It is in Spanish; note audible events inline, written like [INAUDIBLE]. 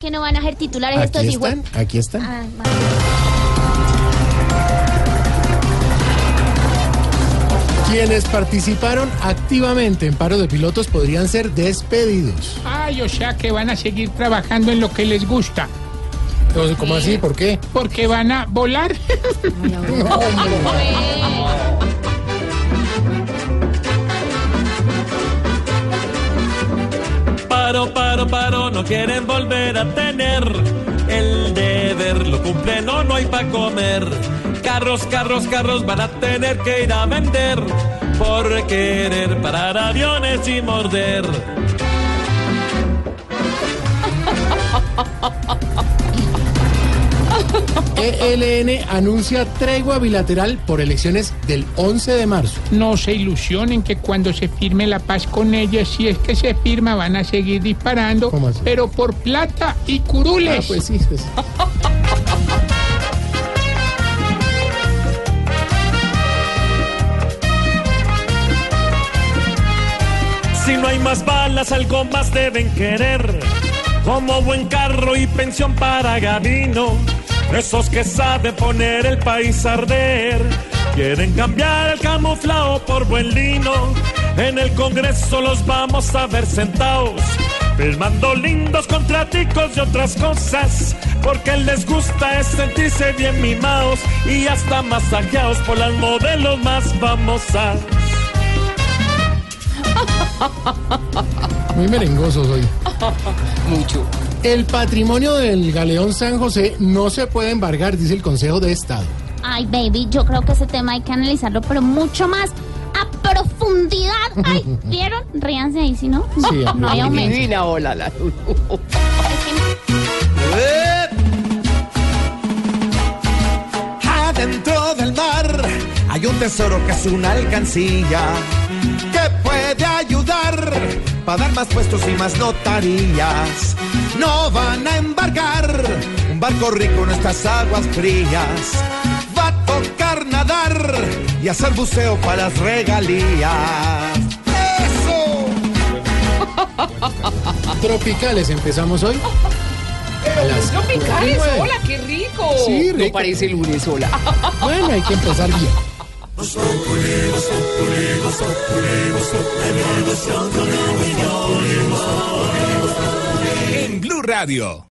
que no van a ser titulares estos Aquí hijos. están, aquí están. Ah, vale. Quienes participaron activamente en paro de pilotos podrían ser despedidos. Ay, o sea que van a seguir trabajando en lo que les gusta, Entonces, ¿Cómo así? ¿Por qué? porque van a volar. [LAUGHS] Paro, paro, paro, no quieren volver a tener el deber, lo cumplen o no hay pa' comer. Carros, carros, carros van a tener que ir a vender por querer parar aviones y morder. [LAUGHS] ELN anuncia tregua bilateral por elecciones del 11 de marzo. No se ilusionen que cuando se firme la paz con ellos, si es que se firma, van a seguir disparando, pero por plata y curules. Ah, pues sí, pues. Si no hay más balas, algo más deben querer. Como buen carro y pensión para Gavino. Esos que saben poner el país a arder. Quieren cambiar el camuflado por buen lino. En el Congreso los vamos a ver sentados. Filmando lindos contraticos y otras cosas. Porque les gusta es sentirse bien mimados. Y hasta masajeados por las modelos más famosas. Muy merengosos hoy. Mucho. El patrimonio del Galeón San José no se puede embargar, dice el Consejo de Estado. Ay, baby, yo creo que ese tema hay que analizarlo, pero mucho más a profundidad. Ay, [LAUGHS] ¿vieron? Ríanse ahí, si no, Sí, no hay aumento. Divina hola la [LAUGHS] Adentro del mar hay un tesoro que es una alcancía que para dar más puestos y más notarías. No van a embarcar un barco rico en estas aguas frías. Va a tocar nadar y hacer buceo para las regalías. ¡Eso! Tropicales empezamos hoy. A las Tropicales, hola, qué rico. Sí, rico. No parece lunes, hola. Bueno, hay que empezar bien. Radio.